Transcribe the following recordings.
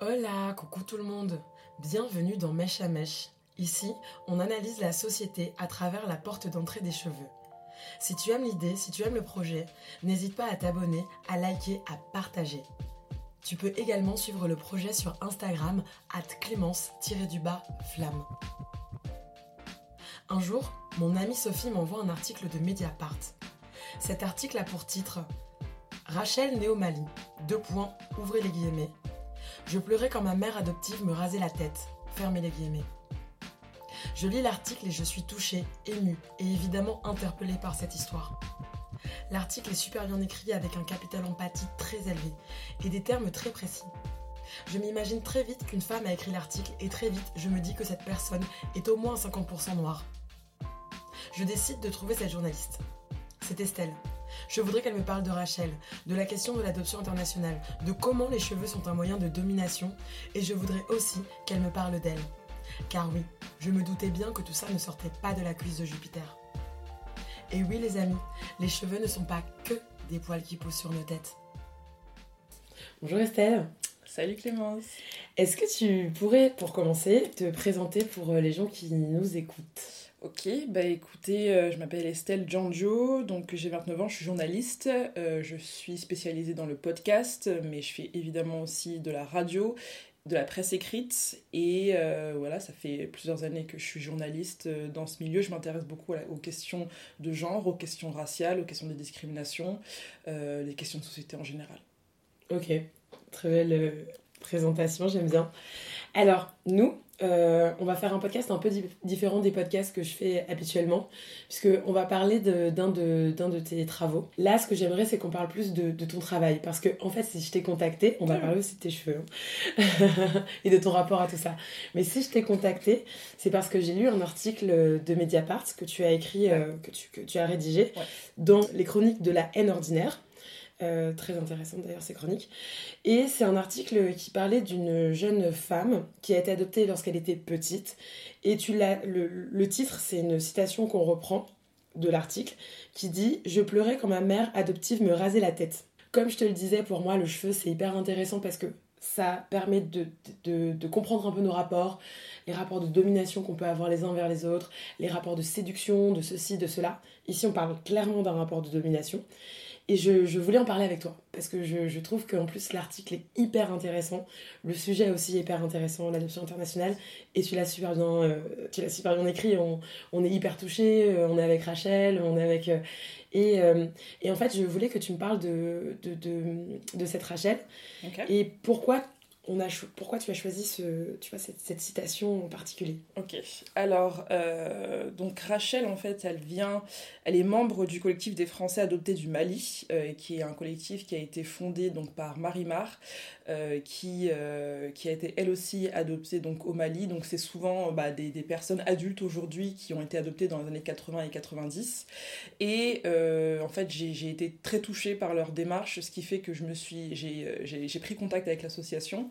Hola, coucou tout le monde. Bienvenue dans Mèche à Mèche. Ici, on analyse la société à travers la porte d'entrée des cheveux. Si tu aimes l'idée, si tu aimes le projet, n'hésite pas à t'abonner, à liker, à partager. Tu peux également suivre le projet sur Instagram at clémence-flamme. Un jour, mon amie Sophie m'envoie un article de Mediapart. Cet article a pour titre Rachel Néomali, deux points, ouvrez les guillemets. Je pleurais quand ma mère adoptive me rasait la tête, fermez les guillemets. Je lis l'article et je suis touchée, émue et évidemment interpellée par cette histoire. L'article est super bien écrit avec un capital empathie très élevé et des termes très précis. Je m'imagine très vite qu'une femme a écrit l'article et très vite je me dis que cette personne est au moins 50% noire. Je décide de trouver cette journaliste. C'est Estelle. Je voudrais qu'elle me parle de Rachel, de la question de l'adoption internationale, de comment les cheveux sont un moyen de domination, et je voudrais aussi qu'elle me parle d'elle. Car oui, je me doutais bien que tout ça ne sortait pas de la cuisse de Jupiter. Et oui les amis, les cheveux ne sont pas que des poils qui poussent sur nos têtes. Bonjour Estelle. Salut Clémence. Est-ce que tu pourrais, pour commencer, te présenter pour les gens qui nous écoutent? Ok, bah écoutez, euh, je m'appelle Estelle Giangio, donc j'ai 29 ans, je suis journaliste, euh, je suis spécialisée dans le podcast, mais je fais évidemment aussi de la radio, de la presse écrite, et euh, voilà, ça fait plusieurs années que je suis journaliste dans ce milieu, je m'intéresse beaucoup aux questions de genre, aux questions raciales, aux questions des discriminations, les questions de société en général. Ok, très belle présentation, j'aime bien. Alors, nous, euh, on va faire un podcast un peu différent des podcasts que je fais habituellement, puisqu'on va parler d'un de, de, tes travaux. Là, ce que j'aimerais, c'est qu'on parle plus de, ton travail, parce que, en fait, si je t'ai contacté, on va parler aussi de tes cheveux hein, et de ton rapport à tout ça. Mais si je t'ai contacté, c'est parce que j'ai lu un article de Mediapart que tu as écrit, euh, que, tu, que tu as rédigé, dans les chroniques de la haine ordinaire. Euh, très intéressante d'ailleurs ces chroniques. Et c'est un article qui parlait d'une jeune femme qui a été adoptée lorsqu'elle était petite. Et le titre, c'est une citation qu'on reprend de l'article qui dit Je pleurais quand ma mère adoptive me rasait la tête. Comme je te le disais, pour moi, le cheveu, c'est hyper intéressant parce que ça permet de, de, de, comprendre un peu nos rapports, les rapports de domination qu'on peut avoir les uns vers les autres, les rapports de séduction, de ceci, de cela. Ici, on parle clairement d'un rapport de domination. Et je, voulais en parler avec toi, parce que je, trouve qu'en plus l'article est hyper intéressant, le sujet aussi hyper intéressant, l'adoption internationale, et tu l'as super bien, euh, tu l'as super bien écrit, on, on est hyper touché, euh, on est avec Rachel, on est avec... Euh, et, et, en fait, je voulais que tu me parles de, de, de, cette Rachel, et pourquoi on a pourquoi tu as choisi ce, tu vois, cette, citation en particulier? Ok, alors, euh, donc Rachel, en fait, elle vient, elle est membre du collectif des Français adoptés du Mali, euh, qui est un collectif qui a été fondé donc, par Marie-Mar, euh, qui, qui a été elle aussi adoptée donc, au Mali. Donc, c'est souvent bah, des, des, personnes adultes aujourd'hui qui ont été adoptées dans les années 80 et 90. Et en fait, j'ai été très touchée par leur démarche, ce qui fait que je me suis, j'ai pris contact avec l'association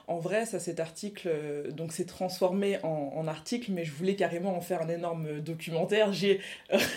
en vrai, ça, cet article euh, donc s'est transformé en, article, mais je voulais carrément en faire un énorme documentaire. J'ai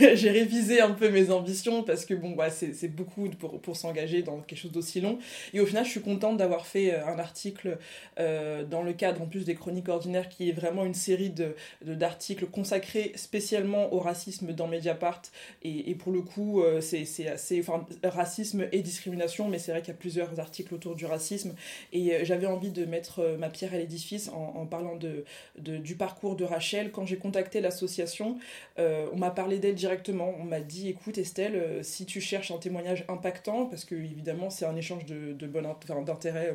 révisé un peu mes ambitions parce que bon, bah, c'est beaucoup pour, pour s'engager dans quelque chose d'aussi long. Et au final, je suis contente d'avoir fait euh, un article euh, dans le cadre en plus des chroniques ordinaires, qui est vraiment une série de d'articles consacrés spécialement au racisme dans Mediapart. Et, et pour le coup, c'est assez, enfin, racisme et discrimination, mais c'est vrai qu'il y a plusieurs articles autour du racisme. Et j'avais envie de mettre euh, ma pierre à l'édifice en, parlant de, du parcours de Rachel. Quand j'ai contacté l'association, euh, on m'a parlé d'elle directement. On m'a dit écoute Estelle, euh, si tu cherches un témoignage impactant, parce que évidemment c'est un échange de, de bon d'intérêt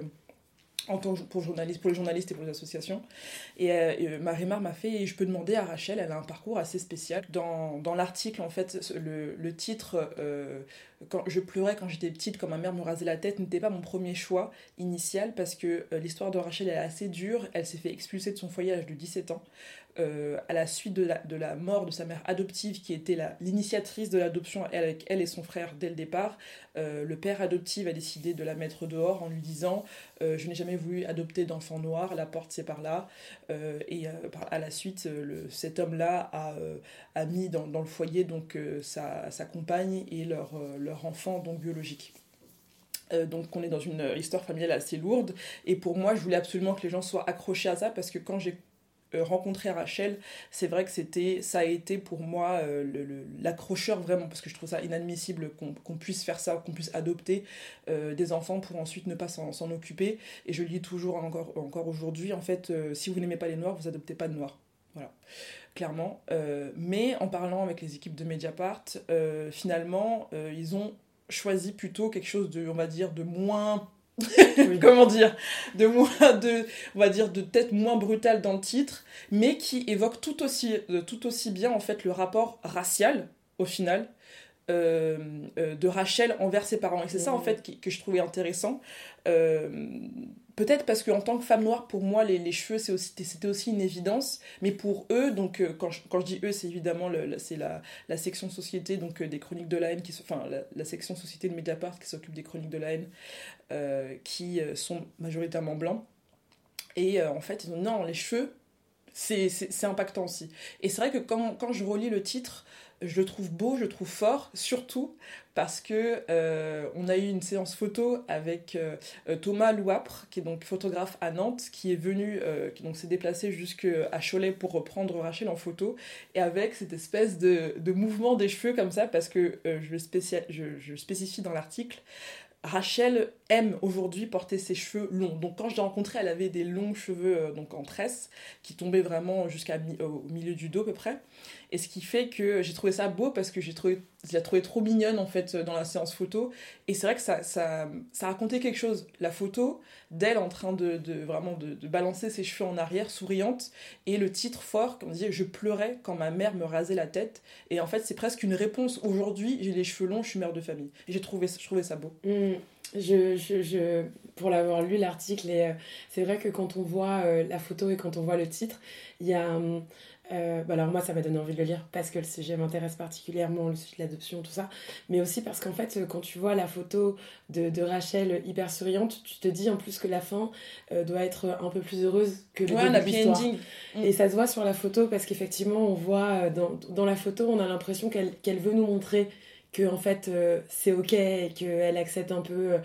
pour, journaliste, pour les journalistes et pour les associations. Et, euh, Marie-Mar m'a fait, et je peux demander à Rachel, elle a un parcours assez spécial. Dans, dans l'article, en fait, le, le titre, euh, quand Je pleurais quand j'étais petite, quand ma mère me rasait la tête, n'était pas mon premier choix initial, parce que euh, l'histoire de Rachel est assez dure. Elle s'est fait expulser de son foyer à l'âge de 17 ans. Euh, à la suite de la, de la, mort de sa mère adoptive, qui était l'initiatrice de l'adoption avec elle et son frère dès le départ, euh, le père adoptif a décidé de la mettre dehors en lui disant euh, Je n'ai jamais voulu adopter d'enfant noir, la porte c'est par là. et à la suite, cet homme-là a, a, mis dans, dans, le foyer donc sa, sa compagne et leur, leur enfant donc biologique. donc on est dans une histoire familiale assez lourde. Et pour moi, je voulais absolument que les gens soient accrochés à ça parce que quand j'ai rencontrer Rachel, c'est vrai que c'était, ça a été pour moi euh, l'accrocheur vraiment, parce que je trouve ça inadmissible qu'on puisse faire ça, qu'on puisse adopter euh, des enfants pour ensuite ne pas s'en occuper. Et je le dis toujours encore, encore aujourd'hui, en fait, si vous n'aimez pas les noirs, vous adoptez pas de noirs. Voilà, clairement. mais en parlant avec les équipes de Mediapart, finalement, ils ont choisi plutôt quelque chose de, on va dire, de moins comment dire, de moins, de, on va dire, de tête moins brutale dans le titre, mais qui évoque tout aussi, euh, tout aussi bien en fait le rapport racial au final. Euh, euh, de Rachel envers ses parents. Et c'est ça en fait que je trouvais intéressant. Peut-être parce qu'en tant que femme noire, pour moi, les, les cheveux, c'était aussi une évidence. Mais pour eux, donc, euh, quand, je, quand, je, dis eux, c'est évidemment le, c'est la, la, section société donc, euh, des chroniques de la haine, qui, enfin, la, section société de Mediapart qui s'occupe des chroniques de la haine, qui sont majoritairement blancs. Et en fait, ils ont non, les cheveux, c'est impactant aussi. Et c'est vrai que quand, je relis le titre, je le trouve beau, je le trouve fort, surtout parce que euh, on a eu une séance photo avec euh, Thomas Louapre, qui est donc photographe à Nantes, qui est venu, euh, qui donc s'est déplacé jusqu'à Cholet pour reprendre Rachel en photo, et avec cette espèce de, mouvement des cheveux comme ça, parce que je, je, je spécifie dans l'article, Rachel aime aujourd'hui porter ses cheveux longs. Donc quand je l'ai rencontrée, elle avait des longs cheveux donc en tresse qui tombaient vraiment jusqu'au milieu du dos à peu près. Et ce qui fait que j'ai trouvé ça beau parce que j'ai trouvé, je l'ai trouvé trop mignonne en fait dans la séance photo. Et c'est vrai que ça, ça, ça, racontait quelque chose. La photo d'elle en train de, de vraiment de, balancer ses cheveux en arrière, souriante. Et le titre fort, comme on disait, je pleurais quand ma mère me rasait la tête. Et en fait, c'est presque une réponse. Aujourd'hui, j'ai les cheveux longs, je suis mère de famille. J'ai trouvé, je trouvais ça beau. Mmh. Je, je, pour l'avoir lu l'article, euh, c'est vrai que quand on voit euh, la photo et quand on voit le titre, il y a, hum, euh, bah alors moi, ça m'a donné envie de le lire parce que le sujet m'intéresse particulièrement, le sujet de l'adoption, tout ça. Mais aussi parce qu'en fait, quand tu vois la photo de, de, Rachel hyper souriante, tu te dis en plus que la fin euh, doit être un peu plus heureuse que le ouais, début de mm. Et ça se voit sur la photo parce qu'effectivement, on voit euh, dans, dans, la photo, on a l'impression qu'elle veut nous montrer que en fait c'est ok et qu'elle accepte un peu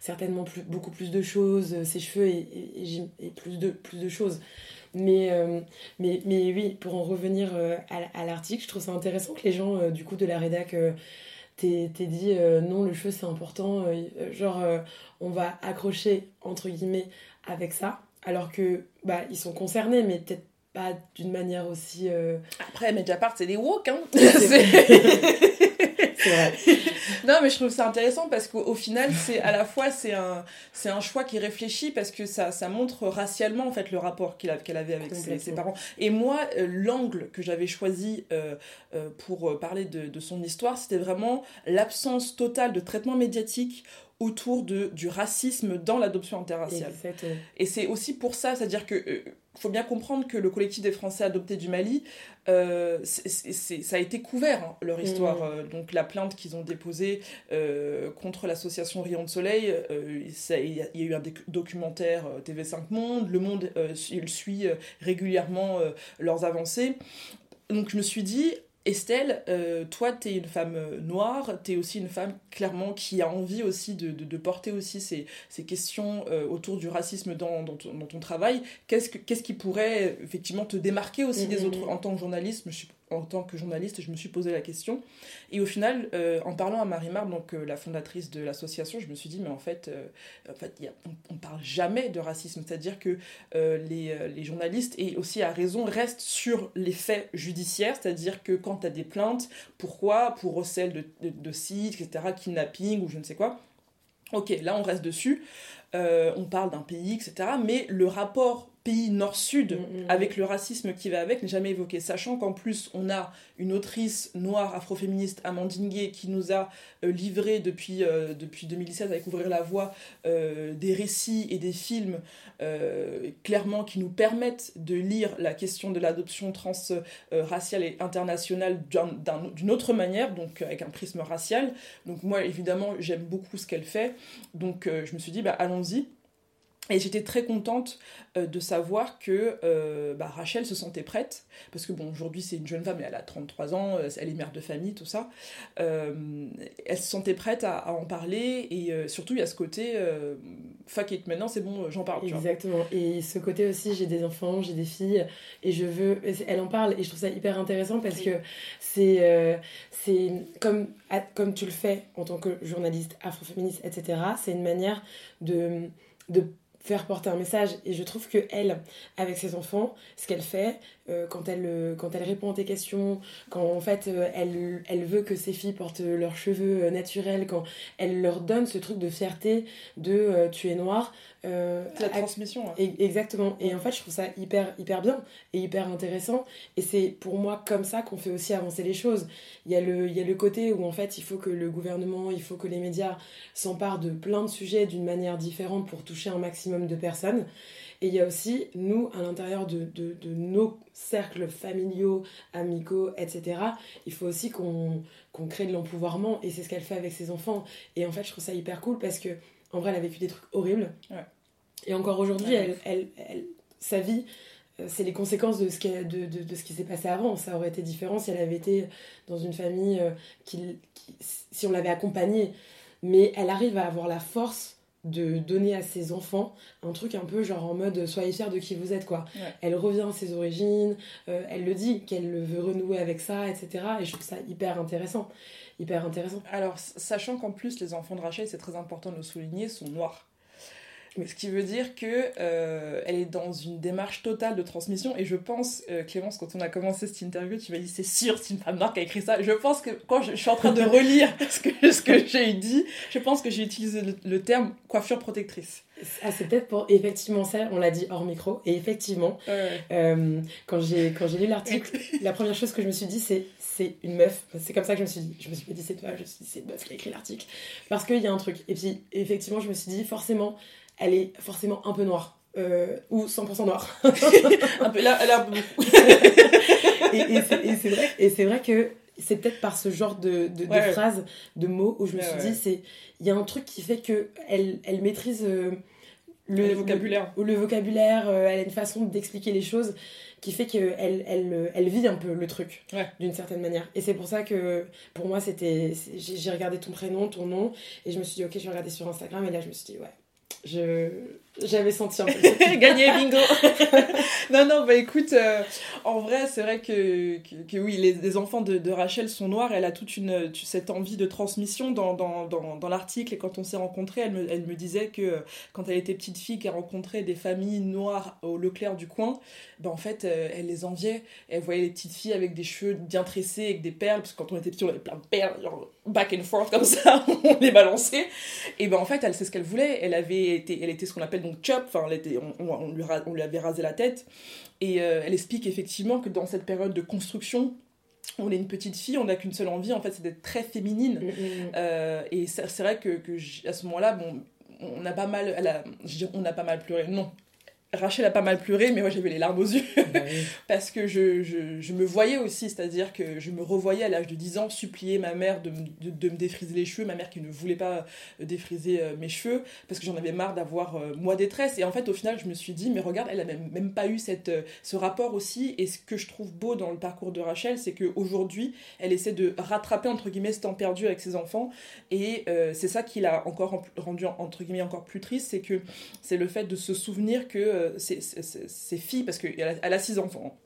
certainement plus, beaucoup plus de choses, ses cheveux et, et, et, plus, de, plus de choses. Mais, euh, mais, mais oui, pour en revenir euh, à, l'article, je trouve ça intéressant que les gens euh, du coup de la rédac t'aient dit non, le cheveu c'est important, genre on va accrocher entre guillemets avec ça, alors que bah, ils sont concernés, mais peut-être pas d'une manière aussi. Après, Mediapart, c'est des woke, hein! non, mais je trouve ça intéressant parce qu'au final, c'est à la fois c'est un c'est un choix qui réfléchit parce que ça ça montre racialement en fait le rapport qu'elle avait avec ses, parents. Et moi, euh, l'angle que j'avais choisi euh, euh, pour parler de, de son histoire, c'était vraiment l'absence totale de traitement médiatique autour de, du racisme dans l'adoption interraciale. Et c'est aussi pour ça, c'est-à-dire que il faut bien comprendre que le collectif des Français adoptés du Mali, euh, ça a été couvert, hein, leur histoire. Mmh. Euh, donc la plainte qu'ils ont déposée euh, contre l'association Rayon de Soleil, il y, a eu un documentaire TV5 Monde, Le Monde il suit régulièrement leurs avancées. Donc je me suis dit, Estelle, euh, toi, tu es une femme euh, noire, tu es aussi une femme clairement qui a envie aussi de, de, porter aussi ces, ces questions euh, autour du racisme dans, dans, ton, dans ton, travail. Qu'est-ce, que, qu'est-ce qui pourrait effectivement te démarquer aussi des mm-hmm. autres en tant que journaliste? Je en tant que journaliste, je me suis posé la question. Et au final, euh, en parlant à Marie Mar, donc euh, la fondatrice de l'association, je me suis dit, mais en fait, euh, on, ne parle jamais de racisme. C'est-à-dire que les, les, journalistes, et aussi à raison, restent sur les faits judiciaires. C'est-à-dire que quand tu as des plaintes, pourquoi? Pour recel de, de, de sites, etc., kidnapping ou je ne sais quoi. Ok, là on reste dessus. on parle d'un pays, etc. Mais le rapport pays nord-sud, mm, mm, mm. avec le racisme qui va avec, n'est jamais évoqué. Sachant qu'en plus, on a une autrice noire afroféministe, Amandine Gay, qui nous a euh, livré depuis, euh, depuis 2016 avec Ouvrir la Voie euh, des récits et des films clairement qui nous permettent de lire la question de l'adoption transraciale et internationale d'une autre manière, donc avec un prisme racial. Donc moi, évidemment, j'aime beaucoup ce qu'elle fait. Donc je me suis dit, bah, allons-y. Et j'étais très contente euh, de savoir que euh, bah, Rachel se sentait prête, parce que bon, aujourd'hui c'est une jeune femme, elle a 33 ans, euh, elle est mère de famille, tout ça. elle se sentait prête à, en parler, et surtout il y a ce côté, fuck it, maintenant c'est bon, j'en parle. Exactement, et ce côté aussi, j'ai des enfants, j'ai des filles, et je veux. Elle en parle, et je trouve ça hyper intéressant parce que c'est c'est comme, comme tu le fais en tant que journaliste afroféministe, etc., c'est une manière de. de faire porter un message. Et je trouve que elle, avec ses enfants, ce qu'elle fait, euh, quand, elle, euh, quand elle répond à tes questions, quand en fait euh, elle, elle veut que ses filles portent leurs cheveux naturels, quand elle leur donne ce truc de fierté de tu es noir. la transmission. Hein. Exactement. Et en fait, je trouve ça hyper, hyper bien et hyper intéressant. Et c'est pour moi comme ça qu'on fait aussi avancer les choses. Il y, a le, il y a le côté où en fait il faut que le gouvernement, il faut que les médias s'emparent de plein de sujets d'une manière différente pour toucher un maximum de personnes. Et il y a aussi, nous, à l'intérieur de, de, de, nos cercles familiaux, amicaux, etc., il faut aussi qu'on crée de l'empouvoirment. Et c'est ce qu'elle fait avec ses enfants. Et en fait, je trouve ça hyper cool parce que, en vrai, elle a vécu des trucs horribles. Et encore aujourd'hui, elle, elle, elle, sa vie, euh, c'est les conséquences de ce qui, de, de, de ce qui s'est passé avant. Ça aurait été différent si elle avait été dans une famille euh, qui, qui si on l'avait accompagnée. Mais elle arrive à avoir la force de donner à ses enfants un truc un peu genre en mode soyez fiers de qui vous êtes quoi. Elle revient à ses origines, euh, elle le dit qu'elle veut renouer avec ça, etc. Et je trouve ça hyper intéressant. Hyper intéressant. Alors, sachant qu'en plus les enfants de Rachel, c'est très important de le souligner, sont noirs. Ce qui veut dire que euh, elle est dans une démarche totale de transmission. Et je pense, euh, Clémence, quand on a commencé cette interview, tu m'as dit c'est sûr, c'est une femme noire qui a écrit ça. Je pense que quand je, suis en train de relire ce que, ce que j'ai dit, je pense que j'ai utilisé le, terme coiffure protectrice. Ah, c'est peut-être pour effectivement ça, on l'a dit hors micro. Et effectivement, euh, quand j'ai lu l'article, la première chose que je me suis dit, c'est c'est une meuf. C'est comme ça que je me suis dit. Je me suis pas dit c'est toi, je me suis dit c'est une meuf qui a écrit l'article. Parce qu'il y a un truc. Et puis, effectivement, je me suis dit forcément, elle est forcément un peu noire. Euh, ou 100% noire. un peu là, elle a beaucoup. et, c'est vrai, et c'est vrai que c'est peut-être par ce genre de, de, phrases, de mots, où je me suis dit, c'est il y a un truc qui fait que elle, elle maîtrise euh, le, vocabulaire. Le, le vocabulaire, euh, elle a une façon d'expliquer les choses qui fait qu'elle elle, elle vit un peu le truc, d'une certaine manière. Et c'est pour ça que, pour moi, c'était j'ai regardé ton prénom, ton nom, et je me suis dit, ok, je vais regarder sur Instagram, et là, je me suis dit, ouais, je j'avais senti un peu gagner bingo. Non non bah écoute euh, en vrai c'est vrai que, que, oui les, les enfants de, de, Rachel sont noirs. Elle a toute une cette envie de transmission dans, dans, dans, dans l'article. Et quand on s'est rencontrés elle me, elle me disait que quand elle était petite fille qu'elle rencontrait des familles noires au Leclerc du coin bah en fait euh, elle les enviait. Elle voyait les petites filles avec des cheveux bien tressés avec des perles. Parce que quand on était petit on avait plein de perles genre back and forth comme ça on les balançait. Et ben en fait elle sait ce qu'elle voulait. Elle avait été elle était ce qu'on appelle donc chop, enfin, on, on, lui on, lui avait rasé la tête. Et euh, elle explique effectivement que dans cette période de construction, on est une petite fille, on n'a qu'une seule envie, en fait, c'est d'être très féminine. Mm, mm, mm. Euh, et c'est vrai que, que à ce moment-là, bon, on a pas mal, elle a, on a pas mal pleuré. Non, Rachel a pas mal pleuré, mais moi j'avais les larmes aux yeux. Bah Parce que je, je, je, me voyais aussi, c'est-à-dire que je me revoyais à l'âge de 10 ans supplier ma mère de, de, de, me défriser les cheveux, ma mère qui ne voulait pas euh, défriser euh, mes cheveux, parce que j'en avais marre d'avoir euh, moi détresse. Et en fait, au final, je me suis dit, mais regarde, elle a même, même pas eu cette, ce rapport aussi. Et ce que je trouve beau dans le parcours de Rachel, c'est qu'aujourd'hui, elle essaie de rattraper, entre guillemets, ce temps perdu avec ses enfants. Et c'est ça qui l'a encore rendu, entre guillemets, encore plus triste, c'est que c'est le fait de se souvenir que ses, filles, parce qu'elle a, elle a six enfants.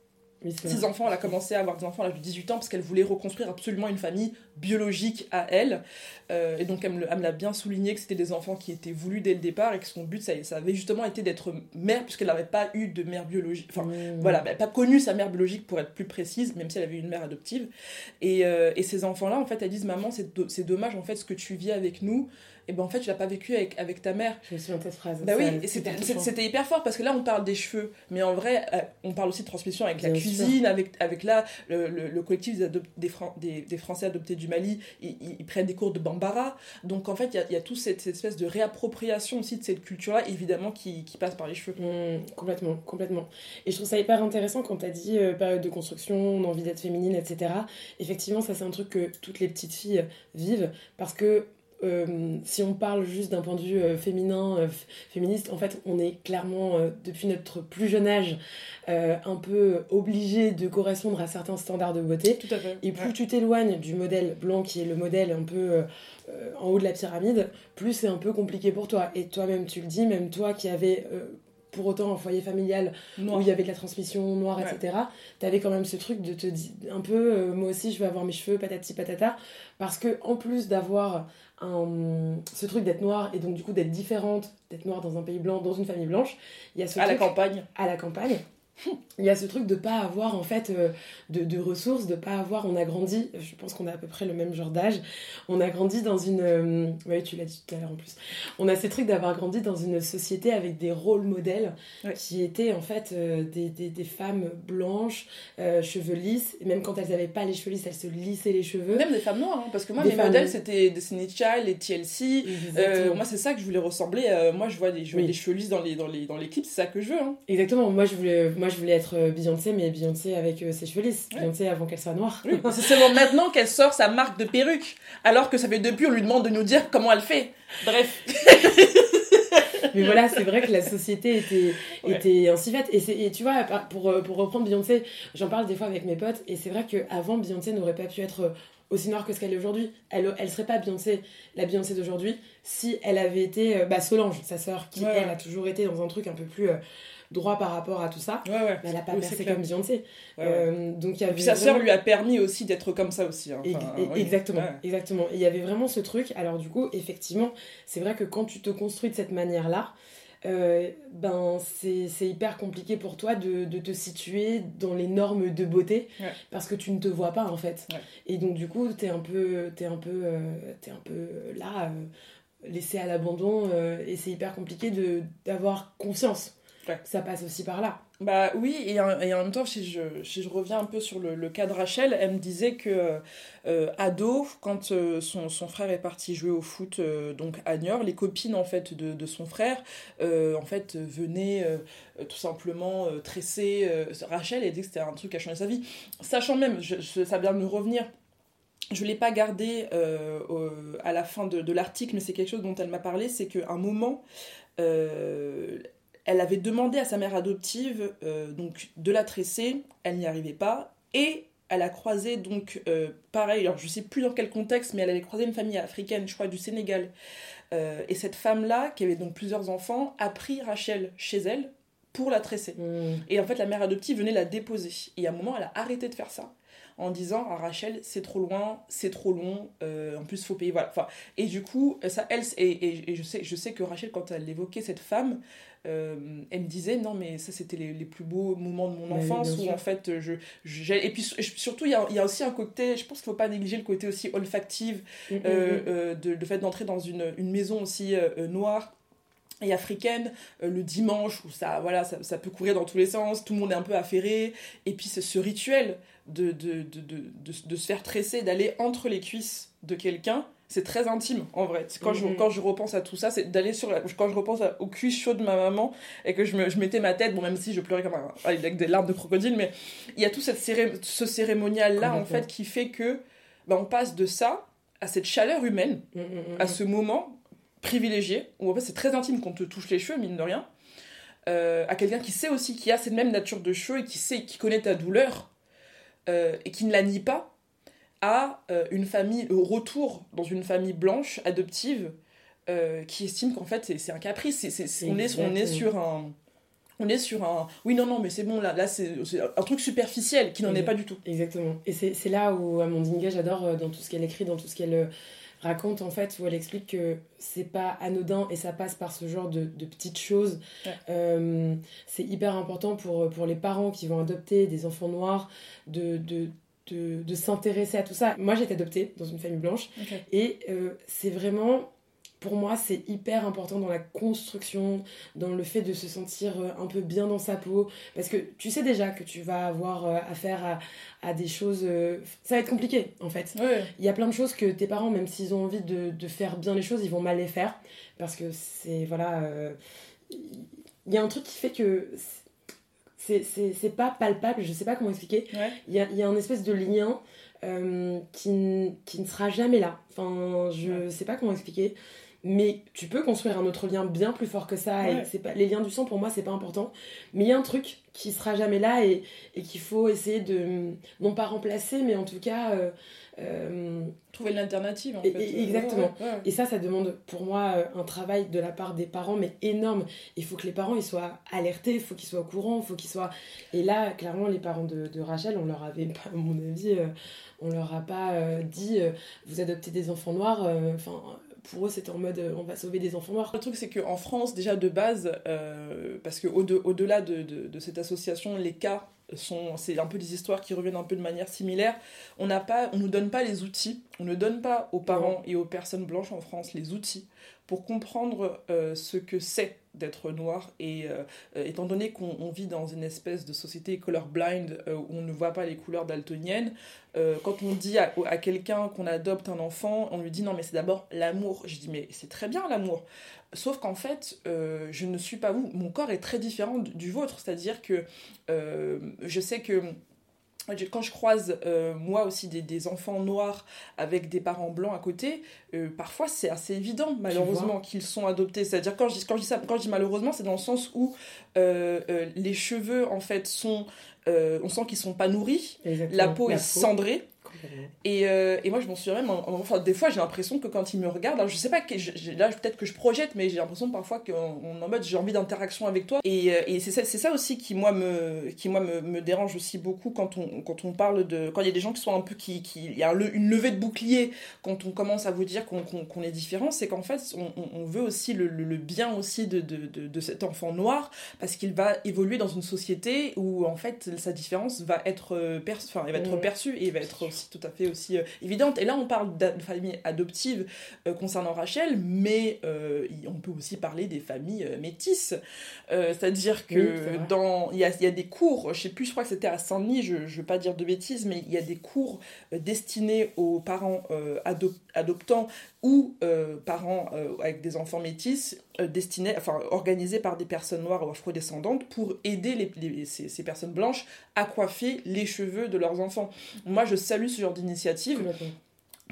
six enfants, elle a commencé à avoir des enfants à l'âge de 18 ans parce qu'elle voulait reconstruire absolument une famille biologique à elle. Euh, et donc elle me, l'a bien souligné que c'était des enfants qui étaient voulus dès le départ et que son but, ça, ça avait justement été d'être mère puisqu'elle n'avait pas eu de mère biologique. Enfin, mmh. voilà, elle pas connu sa mère biologique pour être plus précise, même si elle avait une mère adoptive. Et, euh, et ces enfants-là, en fait, elles disent, maman, c'est dommage, en fait, ce que tu vis avec nous et ben en fait, je l'ai pas vécu avec, avec ta mère. Je me souviens de cette phrase. Bah oui, c'était hyper fort parce que là, on parle des cheveux, mais en vrai, euh, on parle aussi de transmission avec la cuisine, avec, avec là, le, le, collectif des, des, des, Français adoptés du Mali, ils, prennent des cours de Bambara. Donc en fait, il y a, toute cette, espèce de réappropriation aussi de cette culture-là, évidemment, qui, passe par les cheveux. Mmh, complètement, complètement. Et je trouve ça hyper intéressant quand tu as dit euh, période de construction, envie d'être féminine, etc. Effectivement, ça, c'est un truc que toutes les petites filles vivent parce que euh, si on parle juste d'un point de vue euh, féminin, euh, féministe, en fait, on est clairement, depuis notre plus jeune âge, un peu obligé de correspondre à certains standards de beauté. Tout à fait. Et plus tu t'éloignes du modèle blanc, qui est le modèle un peu en haut de la pyramide, plus c'est un peu compliqué pour toi. Et toi-même, tu le dis, même toi qui avais pour autant un foyer familial où il y avait de la transmission noire, etc., tu avais quand même ce truc de te dire un peu, euh, moi aussi je veux avoir mes cheveux, patati patata, parce que en plus d'avoir ce truc d'être noire et donc du coup d'être différente, d'être noire dans un pays blanc, dans une famille blanche, il y a ce à la campagne. À la campagne il y a ce truc de pas avoir en fait euh, de, de, ressources, de pas avoir. On a grandi, je pense qu'on a à peu près le même genre d'âge. On a grandi dans une. Euh, oui, tu l'as dit tout à l'heure en plus. On a ces trucs d'avoir grandi dans une société avec des rôles modèles qui étaient en fait euh, des, des, des, femmes blanches, cheveux lisses. Et même quand elles n'avaient pas les cheveux lisses, elles se lissaient les cheveux. Même des femmes noires, hein, parce que moi, mes modèles c'était Destiny Child et TLC. moi, c'est ça que je voulais ressembler. moi, je vois des, je cheveux lisses dans les, dans les, dans les clips, c'est ça que je veux. Hein. Exactement. Moi, je voulais moi, je voulais être euh, Beyoncé, mais Beyoncé avec euh, ses cheveux lisses. Beyoncé avant qu'elle soit noire. c'est seulement maintenant qu'elle sort sa marque de perruque. Alors que ça fait depuis, on lui demande de nous dire comment elle fait. Bref. mais voilà, c'est vrai que la société était, était ainsi faite. Et, et tu vois, pour, euh, pour reprendre Beyoncé, j'en parle des fois avec mes potes, et c'est vrai qu'avant, Beyoncé n'aurait pas pu être aussi noire que ce qu'elle est aujourd'hui. Elle, elle serait pas Beyoncé, la Beyoncé d'aujourd'hui, si elle avait été bah, Solange, sa sœur, qui elle a toujours été dans un truc un peu plus droit par rapport à tout ça. Mais elle a pas percé comme Beyoncé. Euh, donc y sa sœur lui a permis aussi d'être comme ça aussi. Hein. Exactement, exactement. il y avait vraiment ce truc. Alors du coup, effectivement, c'est vrai que quand tu te construis de cette manière-là, euh, ben c'est hyper compliqué pour toi de, de, te situer dans les normes de beauté parce que tu ne te vois pas en fait. Et donc du coup, tu es un peu, es un peu, euh, es un peu là, laissé à l'abandon et c'est hyper compliqué d'avoir conscience ça passe aussi par là. Bah oui, et, en, même temps, si je, si je, reviens un peu sur le, le, cas de Rachel, elle me disait que euh, ado, quand euh, son, son, frère est parti jouer au foot euh, donc à Niort, les copines en fait de, de son frère en fait venaient tout simplement tresser Rachel et dit que c'était un truc qui a changé sa vie. Sachant même, je, ça vient de me revenir, je ne l'ai pas gardé à la fin de, de l'article, mais c'est quelque chose dont elle m'a parlé, c'est qu'à un moment, elle avait demandé à sa mère adoptive euh, donc de la tresser, elle n'y arrivait pas, et elle a croisé donc euh, pareil, alors je sais plus dans quel contexte, mais elle avait croisé une famille africaine, je crois du Sénégal, euh, et cette femme-là, qui avait donc plusieurs enfants, a pris Rachel chez elle pour la tresser. Mmh. Et en fait, la mère adoptive venait la déposer. Et à un moment, elle a arrêté de faire ça en disant à Rachel c'est trop loin, c'est trop long, en plus faut payer voilà. Enfin, et du coup ça elle et, et, je sais je sais que Rachel quand elle évoquait cette femme, euh, elle me disait non mais ça c'était les, les, plus beaux moments de mon enfance où en fait je, je et puis surtout il y a, y a, aussi un côté je pense qu'il faut pas négliger le côté aussi olfactif mm, mm, euh, mm. euh, de, le fait d'entrer dans une, une, maison aussi noire et africaine le dimanche où ça voilà ça, ça, peut courir dans tous les sens tout le monde est un peu affairé et puis c'est ce rituel de de, de, de, de, se faire tresser d'aller entre les cuisses de quelqu'un c'est très intime en vrai. Quand, je, mhm. quand je repense à tout ça, c'est d'aller sur la, quand je repense aux cuisses chaudes de ma maman et que je, me, je mettais ma tête, bon même si je pleurais comme un, avec des larmes de crocodile, mais il y a tout cette ce cérémonial là en fait qui fait que bah, on passe de ça à cette chaleur humaine, mm, mm, mm, à ce moment privilégié où en fait c'est très intime qu'on te touche les cheveux mine de rien, euh, à quelqu'un qui sait aussi qui a cette même nature de cheveux et qui sait qui connaît ta douleur euh, et qui ne la nie pas à euh, une famille, au retour dans une famille blanche, adoptive, euh, qui estime qu'en fait c'est un caprice. on, est, on est sur un. On est sur un. Oui, non, non, mais c'est bon, là, là c'est un truc superficiel qui n'en est pas du tout. Exactement. Et c'est là où Amandine Gay, j'adore euh, dans tout ce qu'elle écrit, dans tout ce qu'elle raconte en fait, où elle explique que c'est pas anodin et ça passe par ce genre de, de petites choses. c'est hyper important pour, pour les parents qui vont adopter des enfants noirs de, de de, de s'intéresser à tout ça. Moi, j'ai été adoptée dans une famille blanche et euh, c'est vraiment, pour moi, c'est hyper important dans la construction, dans le fait de se sentir euh, un peu bien dans sa peau. Parce que tu sais déjà que tu vas avoir euh, affaire à, à, des choses. ça va être compliqué en fait. Il y a plein de choses que tes parents, même s'ils ont envie de, de, faire bien les choses, ils vont mal les faire. Parce que c'est. Voilà. Il y a un truc qui fait que c'est pas palpable, je sais pas comment expliquer. Il y, a, y, a, un espèce de lien euh, qui, qui, ne sera jamais là. Enfin, je sais pas comment expliquer. Mais tu peux construire un autre lien bien plus fort que ça. Et pas, les liens du sang, pour moi, c'est pas important. Mais il y a un truc qui sera jamais là et, et qu'il faut essayer de, non pas remplacer, mais en tout cas. Euh, euh, Trouver l'alternative, en fait. exactement. Et ça, ça demande pour moi euh, un travail de la part des parents, mais énorme. Il faut que les parents ils soient alertés, il faut qu'ils soient au courant, il faut qu'ils soient. Et là, clairement, les parents de, de Rachel, on leur avait pas, à mon avis, on leur a pas dit vous adoptez des enfants noirs. Enfin pour eux, c'était en mode on va sauver des enfants noirs. Le truc, c'est qu'en France, déjà de base, euh, parce qu'au-delà de, de, de, cette association, les cas sont. C'est un peu des histoires qui reviennent un peu de manière similaire. On on nous donne pas les outils, on ne donne pas aux parents et aux personnes blanches en France les outils pour comprendre euh, ce que c'est d'être noir et euh, étant donné qu'on vit dans une espèce de société colorblind euh, où on ne voit pas les couleurs daltoniennes, quand on dit à quelqu'un qu'on adopte un enfant, on lui dit non mais c'est d'abord l'amour. Je dis mais c'est très bien l'amour. Sauf qu'en fait, je ne suis pas vous. Mon corps est très différent du vôtre. C'est-à-dire que je sais que quand je croise euh, moi aussi des, des, enfants noirs avec des parents blancs à côté, euh, parfois c'est assez évident malheureusement qu'ils sont adoptés. C'est-à-dire quand je, quand, je dis ça, quand je dis malheureusement, c'est dans le sens où euh, les cheveux en fait sont, on sent qu'ils sont pas nourris, la peau est cendrée. Et, euh, et, moi, je m'en souviens même. Enfin, des fois, j'ai l'impression que quand il me regarde, alors je sais pas, que là, peut-être que je projette, mais j'ai l'impression parfois qu'on en mode j'ai envie d'interaction avec toi. Et, euh, et c'est ça, ça, aussi qui, moi, me, qui, moi me, me, dérange aussi beaucoup quand on, quand on parle de. Quand il y a des gens qui sont un peu. qui Il y a une levée de bouclier quand on commence à vous dire qu'on est différent, c'est qu'en fait, on, on, veut aussi le, le, bien aussi de, de, de, de, cet enfant noir parce qu'il va évoluer dans une société où, en fait, sa différence va être, euh, perçue, enfin, elle va être perçue et va être aussi tout à fait aussi euh, évidente. Et là, on parle de famille adoptive euh, concernant Rachel, mais euh, on peut aussi parler des familles métisses. C'est-à-dire que dans il y a, y a, des cours, je sais plus, je crois que c'était à Saint-Denis, je ne veux pas dire de bêtises, mais il y a des cours destinés aux parents adoptants ou parents avec des enfants métis destinés, enfin organisés par des personnes noires ou afrodescendantes pour aider les, ces, ces, personnes blanches à coiffer les cheveux de leurs enfants. Moi, je salue ce genre d'initiative.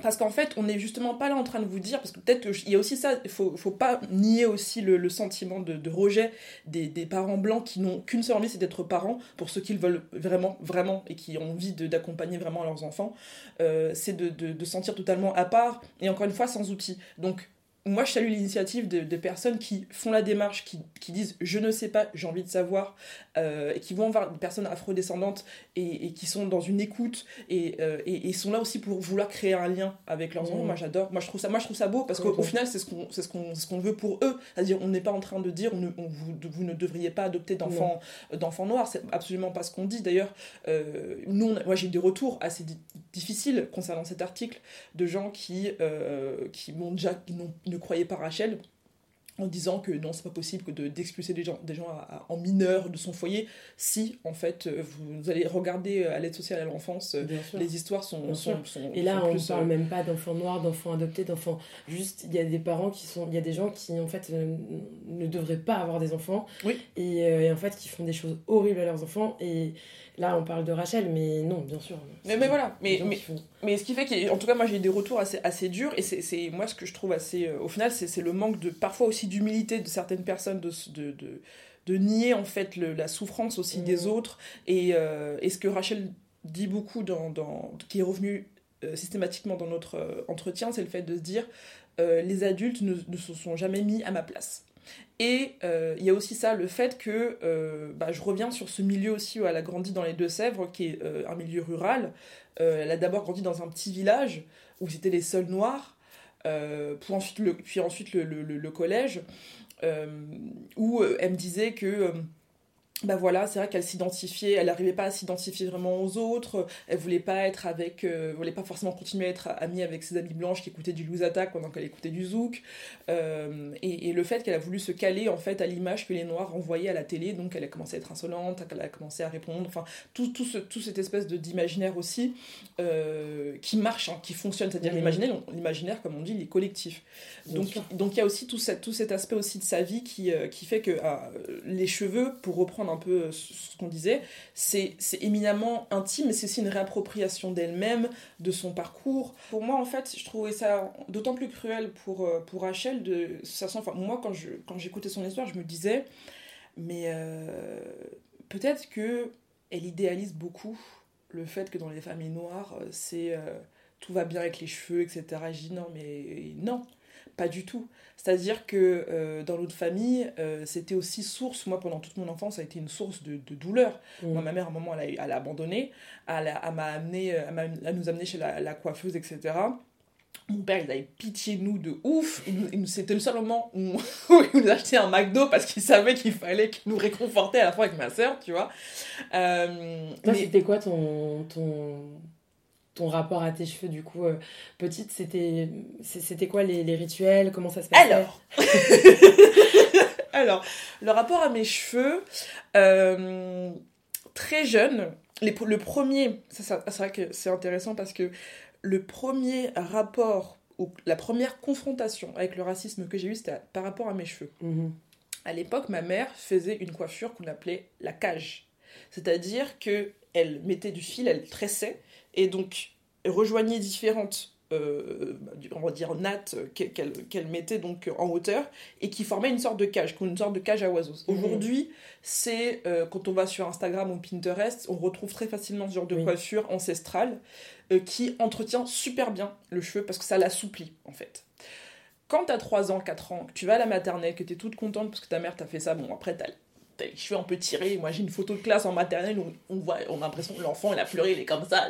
Parce qu'en fait, on n'est justement pas là en train de vous dire, parce que peut-être qu'il y a aussi ça, il faut, faut pas nier aussi le, le sentiment de, de, rejet des, des, parents blancs qui n'ont qu'une seule envie, c'est d'être parents, pour ceux qu'ils veulent vraiment, vraiment, et qui ont envie d'accompagner vraiment leurs enfants, euh, c'est de, de, de sentir totalement à part, et encore une fois, sans outils. Donc, moi, je salue l'initiative de, de, personnes qui font la démarche, qui, qui disent je ne sais pas, j'ai envie de savoir, euh, et qui vont voir des personnes afrodescendantes et, et qui sont dans une écoute et, euh, et, et, sont là aussi pour vouloir créer un lien avec leurs enfants. Mmh. Moi, j'adore. Moi, je trouve ça, moi, je trouve ça beau parce qu'au final, c'est ce qu'on ce qu'on ce qu'on veut pour eux. C'est-à-dire, on n'est pas en train de dire on ne, on, vous, vous, ne devriez pas adopter d'enfants d'enfants noirs. C'est absolument pas ce qu'on dit. D'ailleurs, euh, nous, on, moi, j'ai eu des retours assez difficiles concernant cet article de gens qui, qui m'ont déjà. Qui ne croyait pas Rachel en disant que non, c'est pas possible que d'expulser de, des gens, des gens à, à, en mineur de son foyer, si en fait vous, vous allez regarder à l'aide sociale à l'enfance, les histoires sont, sont, sont, Et là, sont on plus, parle euh... même pas d'enfants noirs, d'enfants adoptés, d'enfants. Juste, il y a des parents qui sont. Il y a des gens qui en fait euh, ne devraient pas avoir des enfants. Oui. Et, euh, et, en fait qui font des choses horribles à leurs enfants. Et Là, on parle de Rachel, mais non, bien sûr. Mais, mais voilà, mais, mais, mais, ce qui fait qu'en tout cas, moi j'ai eu des retours assez, assez durs, et c'est moi ce que je trouve assez. Euh, au final, c'est le manque de. parfois aussi d'humilité de certaines personnes de, de, de, de, nier en fait le, la souffrance aussi mmh. des autres, et, euh, et ce que Rachel dit beaucoup, dans, dans, qui est revenu euh, systématiquement dans notre entretien, c'est le fait de se dire les adultes ne, ne se sont jamais mis à ma place. Et il euh, y a aussi ça, le fait que euh, bah, je reviens sur ce milieu aussi où elle a grandi dans les Deux-Sèvres, qui est euh, un milieu rural. elle a d'abord grandi dans un petit village où c'était les seuls noirs, pour ensuite le, puis ensuite le, le, le collège, où elle me disait que bah voilà, c'est vrai qu'elle s'identifiait, elle n'arrivait pas à s'identifier vraiment aux autres, elle voulait pas être avec, euh, voulait pas forcément continuer à être amie avec ses amies blanches qui écoutaient du Louis Attack pendant qu'elle écoutait du Zouk, euh, et, et, le fait qu'elle a voulu se caler en fait à l'image que les Noirs renvoyaient à la télé, donc elle a commencé à être insolente, elle a commencé à répondre, enfin tout, tout, ce, tout cette espèce de d'imaginaire aussi euh, qui marche, hein, qui fonctionne, c'est-à-dire mmh. l'imaginaire, l'imaginaire comme on dit, il est collectif. donc donc il y a aussi tout, cette, tout cet aspect aussi de sa vie qui, qui fait que ah, les cheveux, pour reprendre un peu ce qu'on disait, c'est éminemment intime, mais c'est aussi une réappropriation d'elle-même, de son parcours. Pour moi, en fait, je trouvais ça d'autant plus cruel pour, pour Rachel. De, enfin, moi, quand j'écoutais quand son histoire, je me disais, mais peut-être que elle idéalise beaucoup le fait que dans les familles noires, c'est tout va bien avec les cheveux, etc. Je dis non, mais non, pas du tout. C'est-à-dire que euh, dans notre famille, euh, c'était aussi source, moi pendant toute mon enfance, ça a été une source de, douleur. Mm. Moi, ma mère, à un moment, elle a, elle a abandonné, elle, m'a amené, elle, nous amené chez la, coiffeuse, etc. Mon père, il avait pitié de nous de ouf. C'était le seul moment où, il nous achetait un McDo parce qu'il savait qu'il fallait qu'il nous réconfortait à la fois avec ma soeur, tu vois. Euh, mais... c'était quoi ton, ton, ton rapport à tes cheveux, du coup, euh, petite, c'était, c'était quoi les, les, rituels? Comment ça se passait? Alors Alors, le rapport à mes cheveux, euh, très jeune, les, le premier, c'est vrai que c'est intéressant parce que le premier rapport, ou la première confrontation avec le racisme que j'ai eu, c'était par rapport à mes cheveux. Mhm. À l'époque, ma mère faisait une coiffure qu'on appelait la cage. C'est-à-dire que elle mettait du fil, elle tressait, et donc rejoignait différentes euh, on va dire nattes qu'elle mettait donc en hauteur et qui formaient une sorte de cage, une sorte de cage à oiseaux. Mmh. Aujourd'hui, c'est euh, quand on va sur Instagram ou Pinterest, on retrouve très facilement ce genre de coiffure ancestrale euh, qui entretient super bien le cheveu parce que ça l'assouplit en fait. Quand t'as 3 ans, 4 ans, que tu vas à la maternelle, que t'es toute contente parce que ta mère t'a fait ça, bon après t'as je les cheveux un peu tirés. Moi, j'ai une photo de classe en maternelle où on voit, on a l'impression que l'enfant, il a pleuré, il est comme ça.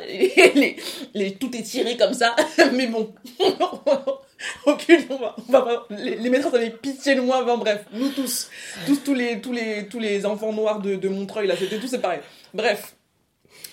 Les, tout est tiré comme ça. Mais bon, aucune, on va, les, les maîtresses avaient pitié de moi. Enfin, bref, nous tous, tous, tous les, tous les, tous les enfants noirs de, de Montreuil, là, c'était tous séparés. Bref,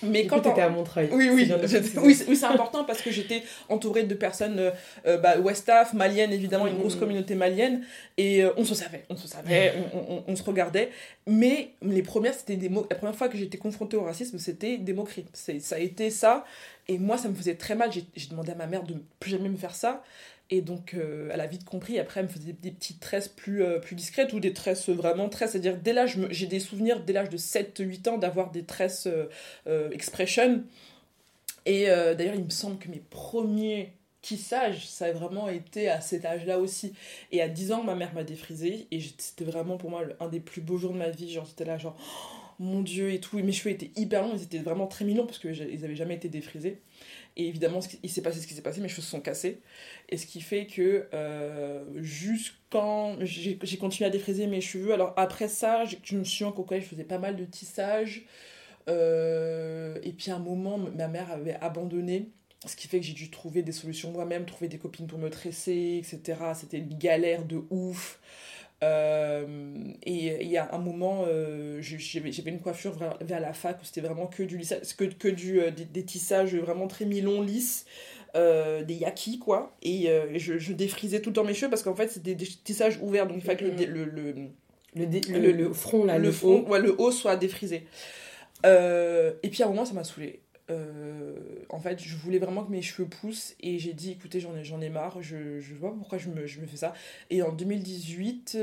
mais quand t'étais à Montreuil. Oui, oui, oui, c'est important parce que j'étais entourée de personnes euh, euh bah, Westaf, maliennes évidemment, une grosse mm. communauté malienne, et euh, on se savait, on se savait, on, on, se regardait. Mais les premières, c'était des mots. La première fois que j'étais confrontée au racisme, c'était des moqueries. Ça a été ça, et moi, ça me faisait très mal. J'ai demandé à ma mère de ne plus jamais me faire ça. Et donc, euh, elle a vite compris. Après, elle me faisait des, petites tresses plus, euh, plus discrètes ou des tresses vraiment tresses. C'est-à-dire, dès l'âge, j'ai des souvenirs dès l'âge de 7-8 ans d'avoir des tresses euh, expression. Et d'ailleurs, il me semble que mes premiers tissages, ça a vraiment été à cet âge-là aussi. Et à 10 ans, ma mère m'a défrisé. Et c'était vraiment pour moi un des plus beaux jours de ma vie. Genre, j'étais là, genre, mon Dieu et tout. Et mes cheveux étaient hyper longs. Ils étaient vraiment très mignons parce qu'ils n'avaient jamais été défrisés. Et évidemment, il s'est passé ce qui s'est passé, mes cheveux se sont cassés. Et ce qui fait que euh, jusqu'en. J'ai continué à défriser mes cheveux. Alors après ça, je me suis je faisais pas mal de tissage. Euh, et puis à un moment, ma mère avait abandonné. Ce qui fait que j'ai dû trouver des solutions moi-même, trouver des copines pour me tresser, etc. C'était une galère de ouf. Euh, et il y a un moment, euh, j'avais une coiffure vers, la fac où c'était vraiment que du que, que du, euh, des, tissages vraiment très mi-longs, lisses, des yakis quoi. Et je, je, défrisais tout le temps mes cheveux parce qu'en fait c'était des, tissages ouverts, donc il fallait que le, le, le, le, front là, le, front, haut. le haut soit défrisé. et puis à un moment ça m'a saoulé euh, en fait, je voulais vraiment que mes cheveux poussent et j'ai dit écoutez, j'en ai, j'en ai marre, je, je vois pourquoi je me, je me fais ça. Et en 2018,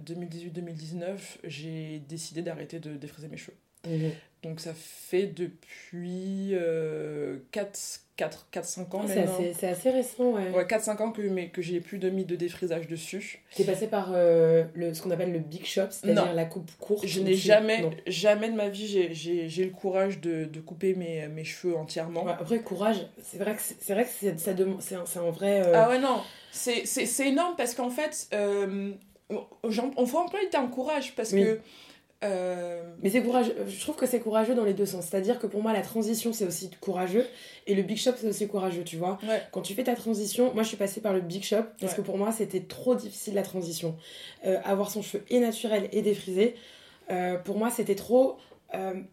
2018-2019, j'ai décidé d'arrêter de défriser mes cheveux. Mhm. Donc ça fait depuis 4, 4, 4, 5 ans ah, maintenant. C'est assez, récent, ouais. Ouais, 4-5 ans que, mais, que j'ai plus de mis de défrisage dessus. Tu es passé par euh, le, ce qu'on appelle le big shop, c'est-à-dire la coupe courte Je n'ai jamais, jamais de ma vie, j'ai le courage de, de, couper mes, mes cheveux entièrement. Ouais, après, courage, c'est vrai que c'est vrai que ça demande, c'est un, vrai... Euh, ah ouais, non, c'est énorme parce qu'en fait, euh, on faut employer le terme courage parce que euh, mais c'est courageux. Je trouve que c'est courageux dans les deux sens. C'est-à-dire que pour moi, la transition, c'est aussi courageux. Et le big shop, c'est aussi courageux, tu vois. Quand tu fais ta transition, moi, je suis passée par le big shop parce que pour moi, c'était trop difficile la transition. Euh, avoir son cheveu et naturel et défrisé, euh, pour moi, c'était trop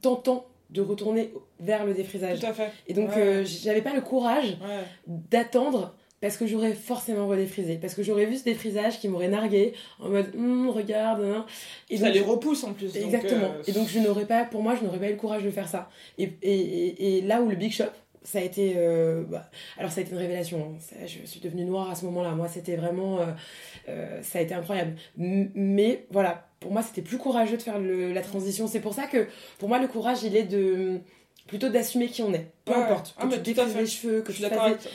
tentant de retourner vers le défrisage. Tout à fait. Et donc, j'avais pas le courage d'attendre parce que j'aurais forcément redéfrisé. Parce que j'aurais vu ce défrisage qui m'aurait nargué en mode hum, regarde. Hein. Et ça les repousse en plus. Exactement. Euh, et donc je n'aurais pas, pour moi, je n'aurais pas eu le courage de faire ça. Et, et, et, là où le Big Shop, ça a été. Bah, alors, ça a été une révélation. Hein. je suis devenue noire à ce moment-là. Moi, c'était vraiment. ça a été incroyable. mais voilà, pour moi, c'était plus courageux de faire la transition. C'est pour ça que, pour moi, le courage, il est de plutôt d'assumer qui on est. Peu importe. Que ah, tu les cheveux, que je tu fasses...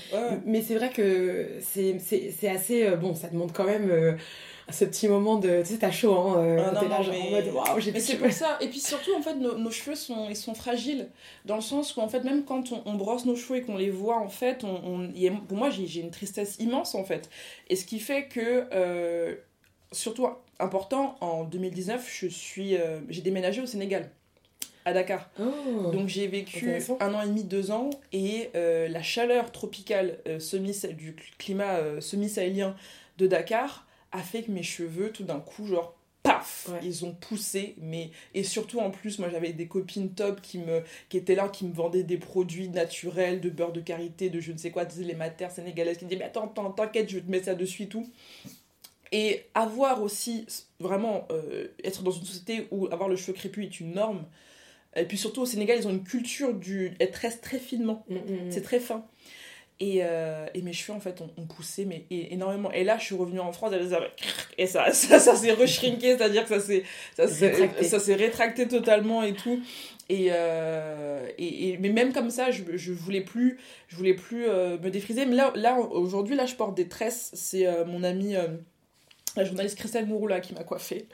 Mais c'est vrai que c'est assez... Euh, bon, ça demande quand même euh, ce petit moment de... Tu sais, t'as chaud, hein. Euh, ah, là, genre, en mode, waouh, j'ai Mais c'est pour ça. Et puis surtout, en fait, nos, cheveux sont, ils sont fragiles. Dans le sens où, en fait, même quand on, brosse nos cheveux et qu'on les voit, en fait, on, pour moi, j'ai une tristesse immense, en fait. Et ce qui fait que... surtout important, en 2019, je suis, j'ai déménagé au Sénégal à Dakar. Oh, Donc j'ai vécu un an et demi, deux ans, et euh, la chaleur tropicale euh, semi du climat euh, semi-sahélien de Dakar a fait que mes cheveux, tout d'un coup, genre, paf, ils ont poussé. Mais... Et surtout, en plus, moi j'avais des copines top qui, me... qui étaient là, qui me vendaient des produits naturels, de beurre de karité, de je ne sais quoi, les matères sénégalaises, qui me disaient, mais attends, attends, t'inquiète, je vais te mettre ça dessus et tout. Et avoir aussi, vraiment, être dans une société où avoir le cheveu crépus est une norme, et puis surtout au Sénégal, ils ont une culture du. Elles tressent très finement. Mm, mm, mm. C'est très fin. Et, euh, et, mes cheveux, en fait, ont, poussé mais, énormément. Et là, je suis revenue en France, et ça, ça, ça s'est reshrinké, c'est-à-dire que ça s'est, ça, ça s'est rétracté totalement et tout. Et, euh, et, mais même comme ça, je, je voulais plus, je voulais plus euh, me défriser. Mais là, là aujourd'hui, là, je porte des tresses. C'est mon amie, la journaliste Christelle Mouroula qui m'a coiffée.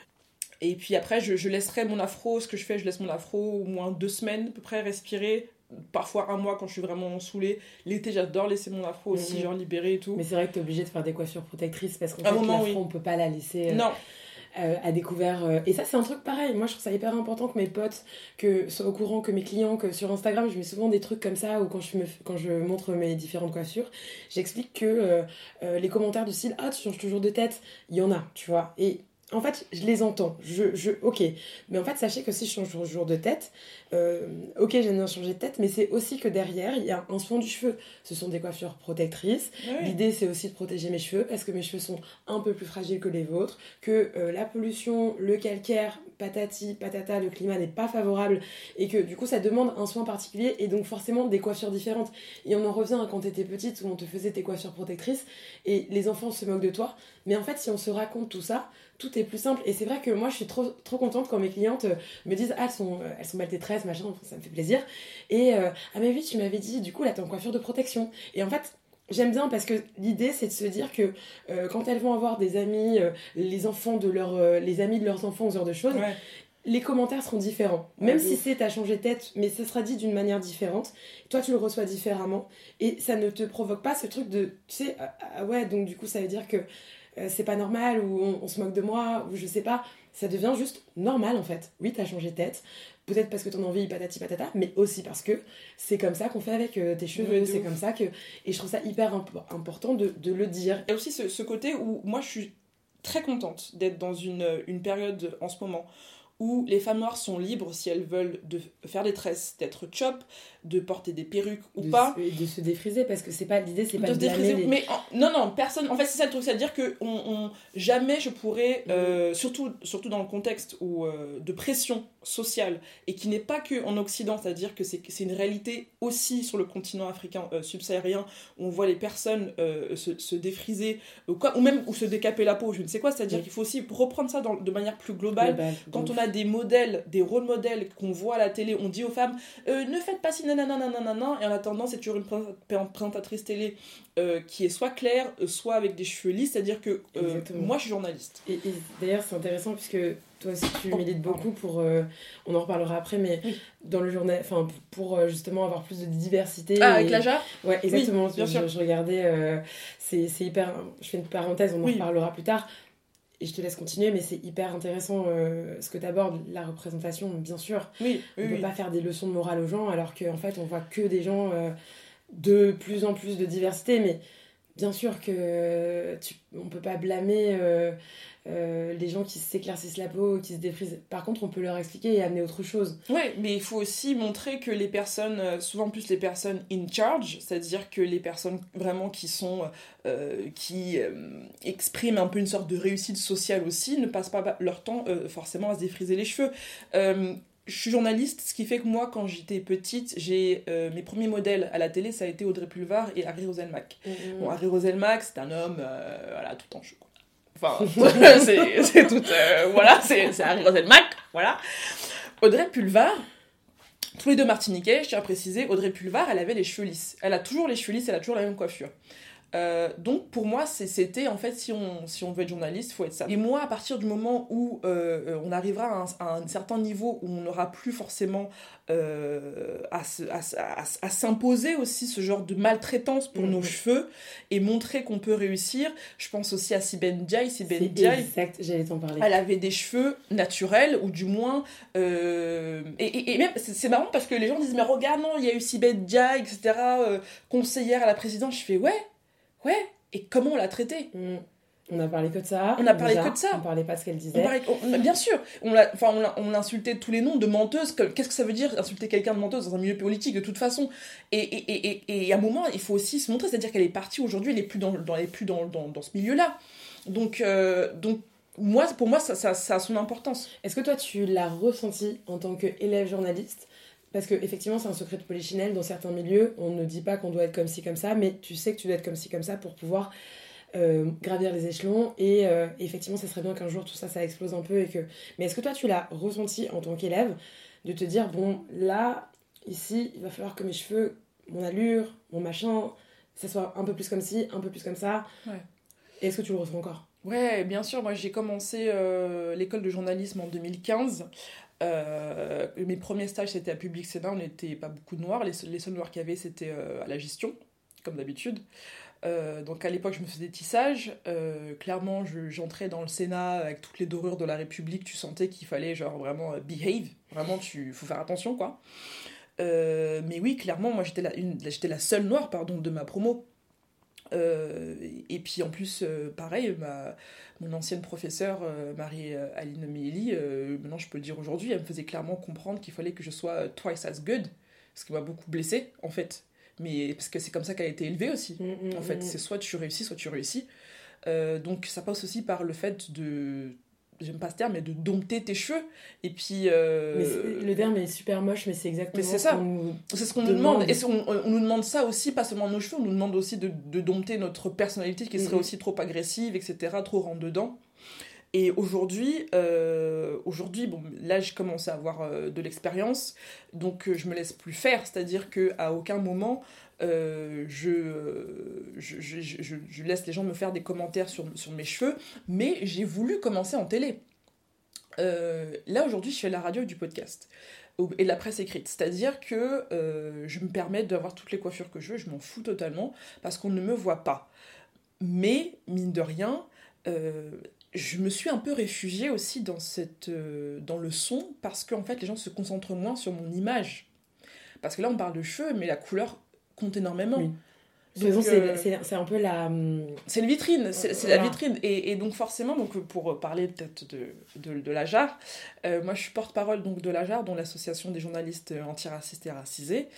Et puis après, je, je, laisserai mon afro, ce que je fais, je laisse mon afro au moins deux semaines à peu près respirer. Parfois un mois quand je suis vraiment saoulée. L'été, j'adore laisser mon afro aussi, mhm. genre libéré et tout. Mais c'est vrai que tu es obligée de faire des coiffures protectrices parce qu'en fait, l'afro, oui. on peut pas la laisser. Euh, non. Euh, à découvert. Euh, et ça, c'est un truc pareil. Moi, je trouve ça hyper important que mes potes que soient au courant, que mes clients, que sur Instagram, je mets souvent des trucs comme ça, ou quand je, me, quand je montre mes différentes coiffures, j'explique que les commentaires de style Ah, tu changes toujours de tête, il y en a, tu vois. Et en fait, je les entends. Je, je, ok. Mais en fait, sachez que si je change toujours de tête, euh, ok, j'ai bien changé de tête, mais c'est aussi que derrière, il y a un soin du cheveu. Ce sont des coiffures protectrices. L'idée, c'est aussi de protéger mes cheveux parce que mes cheveux sont un peu plus fragiles que les vôtres, que euh, la pollution, le calcaire, patati, patata, le climat n'est pas favorable et que du coup, ça demande un soin particulier et donc forcément des coiffures différentes. Et on en revient à quand t'étais petite où on te faisait tes coiffures protectrices et les enfants se moquent de toi. Mais en fait, si on se raconte tout ça, tout est plus simple. Et c'est vrai que moi, je suis trop, trop contente quand mes clientes euh, me disent Ah, elles sont, euh, elles sont mal tresses, machin, ça me fait plaisir. Et euh, ah, mais oui, tu m'avais dit, du coup, là, t'es en coiffure de protection. Et en fait, J'aime bien parce que l'idée c'est de se dire que quand elles vont avoir des amis, les enfants de leur, les amis de leurs enfants, ce genre de choses, les commentaires seront différents. Même si c'est à changer de tête, mais ça sera dit d'une manière différente. Toi, tu le reçois différemment. Et ça ne te provoque pas ce truc de, tu sais, ah, ah ouais, donc du coup, ça veut dire que euh, c'est pas normal ou on, se moque de moi ou je sais pas. Ça devient juste normal en fait. Oui, t'as changé de tête. Peut-être parce que ton envie patati patata, mais aussi parce que c'est comme ça qu'on fait avec euh, tes cheveux. c'est comme ça que. Et je trouve ça hyper important de, le dire. Il y a aussi ce, côté où moi je suis très contente d'être dans une, une période en ce moment où les femmes noires sont libres si elles veulent de faire des tresses, d'être chop, de porter des perruques ou pas. de se défriser parce que c'est pas l'idée, c'est pas de, se défriser. Mais non, non, personne. En fait, c'est ça le truc, c'est-à-dire que on, jamais je pourrais, mm. euh, surtout, surtout dans le contexte où, euh, de pression sociale et qui n'est pas que en Occident, c'est-à-dire que c'est une réalité aussi sur le continent africain euh, subsaharien où on voit les personnes se, se, défriser ou, quoi, ou même ou se décaper la peau, je ne sais quoi. C'est-à-dire mm. qu'il faut aussi reprendre ça dans, de manière plus globale. Quand on a des modèles, des rôles modèles qu'on voit à la télé, on dit aux femmes euh, ne faites pas si nanana, et en attendant, c'est toujours une présentatrice télé euh, qui est soit claire, euh, soit avec des cheveux lisses, c'est-à-dire que moi je suis journaliste. Et, d'ailleurs, c'est intéressant puisque toi aussi tu oh, milites beaucoup pour. on en reparlera après, mais dans le journal, enfin pour justement avoir plus de diversité. Ah, avec la jarre? Ouais, exactement. bien sûr. Je, regardais, c'est hyper. Je fais une parenthèse, on en reparlera plus tard et je te laisse continuer, mais c'est hyper intéressant euh, ce que tu abordes, la représentation, bien sûr. Oui, on ne peut pas faire des leçons de morale aux gens, alors qu'en fait, on voit que des gens euh, de plus en plus de diversité, mais bien sûr que tu, on peut pas blâmer euh, euh, les gens qui s'éclaircissent la peau, qui se défrisent. Par contre, on peut leur expliquer et amener autre chose. Oui, mais il faut aussi montrer que les personnes, euh, souvent plus les personnes in charge, c'est-à-dire que les personnes vraiment qui sont, qui expriment un peu une sorte de réussite sociale aussi, ne passent pas leur temps forcément à se défriser les cheveux je suis journaliste, ce qui fait que moi, quand j'étais petite, j'ai euh, mes premiers modèles à la télé, ça a été Audrey Pulvar et Harry Roselmack. Mhm. Bon, Harry Roselmack, c'est un homme, euh, voilà, tout en chou. Enfin, c'est tout, euh, voilà, c'est Harry Roselmack, voilà. Audrey Pulvar, tous les deux martiniquais, je tiens à préciser, Audrey Pulvar, elle avait les cheveux lisses. Elle a toujours les cheveux lisses, elle a toujours la même coiffure. Euh, donc pour moi, c'était en fait, si on, si on veut être journaliste, il faut être ça. Et moi, à partir du moment où euh, on arrivera à un, à un certain niveau où on n'aura plus forcément euh, à, s'imposer aussi ce genre de maltraitance pour Mhm. nos cheveux et montrer qu'on peut réussir, je pense aussi à Siben Diaye. Siben C'est Diaye, exact, j'allais t'en parler. elle avait des cheveux naturels, ou du moins. euh, et, et- et même, c'est marrant parce que les gens disent Mais regarde, non, il y a eu Sibeth Dia, etc., euh, conseillère à la présidence. Je fais Ouais, ouais, et comment on l'a traitée? Mm. On a parlé que de ça. On a parlé déjà. que de ça. On parlait pas de ce qu'elle on disait. parlait- on- Bien sûr, on l'a enfin, on on l'insultait tous les noms de menteuse. que- Qu'est-ce que ça veut dire insulter quelqu'un de menteuse dans un milieu politique de toute façon? Et, et, et, et, à un moment, il faut aussi se montrer, c'est-à-dire qu'elle est partie aujourd'hui, elle n'est plus, dans, dans, elle est plus dans, dans, dans ce milieu-là. Donc, euh, donc moi, pour moi, ça, ça, ça a son importance. Est-ce que toi, tu l'as ressenti en tant qu'élève journaliste? Parce que effectivement, c'est un secret de polichinelle. Dans certains milieux, on ne dit pas qu'on doit être comme ci, comme ça, mais tu sais que tu dois être comme ci, comme ça pour pouvoir euh, gravir les échelons. Et euh, effectivement, ça serait bien qu'un jour tout ça, ça explose un peu. Et que... Mais est-ce que toi, tu l'as ressenti en tant qu'élève de te dire, bon, là, ici, il va falloir que mes cheveux, mon allure, mon machin, ça soit un peu plus comme ci, un peu plus comme ça Ouais. Et est-ce que tu le ressens encore? Ouais, bien sûr. Moi, j'ai commencé euh, l'école de journalisme en 2015. Euh, mes premiers stages, c'était à Public Sénat. On n'était pas beaucoup de noirs. Les, les seuls noirs qu'il y avait, c'était euh, à la gestion, comme d'habitude. Euh, donc à l'époque, je me faisais. Euh, clairement, je- j'entrais dans le Sénat avec toutes les dorures de la République. Tu sentais qu'il fallait genre vraiment behave. Vraiment, tu faut faire attention, quoi. Mais oui, clairement, moi, j'étais la, la seule noire, pardon, de ma promo. Euh, et puis en plus, euh, pareil, ma, mon ancienne professeure, euh, Marie-Aline Meili, maintenant je peux le dire aujourd'hui, elle me faisait clairement comprendre qu'il fallait que je sois twice as good, ce qui m'a beaucoup blessée en fait. Mais parce que c'est comme ça qu'elle a été élevée aussi. Mm, En fait, c'est soit tu réussis, soit tu réussis. Donc ça passe aussi par le fait de, j'aime pas ce terme, mais de dompter tes cheveux. Et puis. euh, Mais le terme est super moche, mais c'est exactement Mais ça. ce qu'on nous- c'est ce qu'on nous demande. Et on, on nous demande ça aussi, pas seulement nos cheveux, on nous demande aussi de, de dompter notre personnalité qui serait Mhm. aussi trop agressive, etc., trop rentre dedans. Et aujourd'hui, euh, aujourd'hui, bon, là, je commence à avoir euh, de l'expérience, donc je me laisse plus faire. C'est-à-dire que à aucun moment, euh, je, laisse les gens me faire des commentaires sur, mes cheveux, mais j'ai voulu commencer en télé. Euh, là, aujourd'hui, je fais la radio et du podcast et de la presse écrite. C'est-à-dire que euh, je me permets d'avoir toutes les coiffures que je veux, je m'en fous totalement, parce qu'on ne me voit pas. Mais, mine de rien, je me suis un peu réfugiée aussi dans, dans le son, parce qu'en fait, les gens se concentrent moins sur mon image. Parce que là, on parle de cheveux, mais la couleur compte énormément. C'est- euh, un peu la. hum, c'est une vitrine, c'est la vitrine. Et, et donc forcément, donc, pour parler peut-être de, de, de la JAR, euh, moi je suis porte-parole donc de la JAR, dont l'association des journalistes antiracistes et racisés.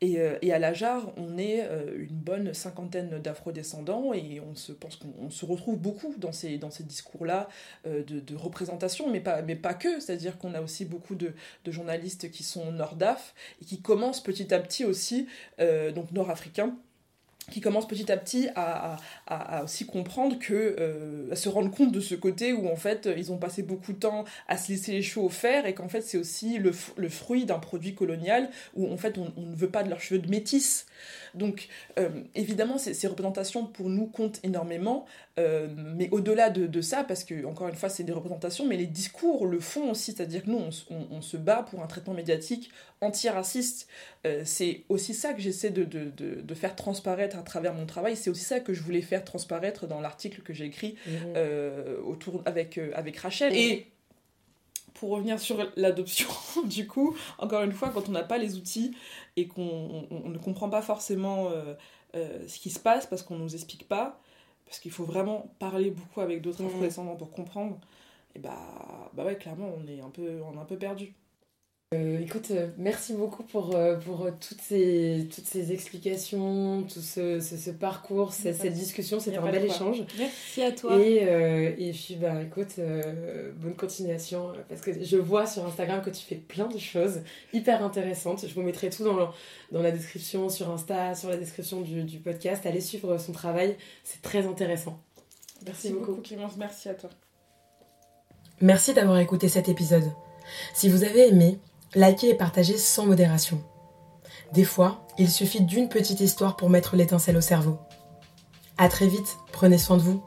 Et, euh, et à la JAR, on est euh, une bonne cinquantaine d'afro-descendants et on se pense qu'on on se retrouve beaucoup dans ces, dans ces discours-là euh, de, de représentation, mais pas, mais pas que. C'est-à-dire qu'on a aussi beaucoup de, de journalistes qui sont nord-af et qui commencent petit à petit aussi, euh, donc nord-africains, qui commencent petit à petit à, à- aussi comprendre que euh, à se rendre compte de ce côté où en fait ils ont passé beaucoup de temps à se laisser les cheveux fer et qu'en fait c'est aussi le, fruit d'un produit colonial où en fait on, ne veut pas de leurs cheveux de métis donc euh, évidemment ces, représentations pour nous comptent énormément euh, mais au-delà de, ça parce que encore une fois c'est des représentations mais les discours le font aussi. C'est-à-dire que nous on, se bat pour un traitement médiatique antiraciste. C'est aussi ça que j'essaie de, de faire transparaître à travers mon travail. C'est aussi ça que je voulais faire transparaître dans l'article que j'ai écrit hum, euh, autour, avec, euh, avec Rachel. Et pour revenir sur l'adoption, du coup, encore une fois, quand on n'a pas les outils et qu'on on- on ne comprend pas forcément euh, ce qui se passe parce qu'on ne nous explique pas, parce qu'il faut vraiment parler beaucoup avec d'autres afro-descendants pour comprendre, et bah, bah ouais, clairement, on est un peu, on est un peu perdu. Euh, écoute, euh, merci beaucoup pour, euh, pour toutes, ces, toutes ces explications, tout ce, ce, parcours, cette, discussion. C'était un bel échange. Merci à toi. Et, et puis, bah, écoute, bonne continuation. Parce que je vois sur Instagram que tu fais plein de choses hyper intéressantes. Je vous mettrai tout dans, dans la description sur Insta, sur la description du, du podcast. Allez suivre son travail, c'est très intéressant. Merci, beaucoup. beaucoup Clémence, merci à toi. Merci d'avoir écouté cet épisode. Si vous avez aimé, Likez et partagez sans modération. Des fois, il suffit d'une petite histoire pour mettre l'étincelle au cerveau. À très vite, prenez soin de vous.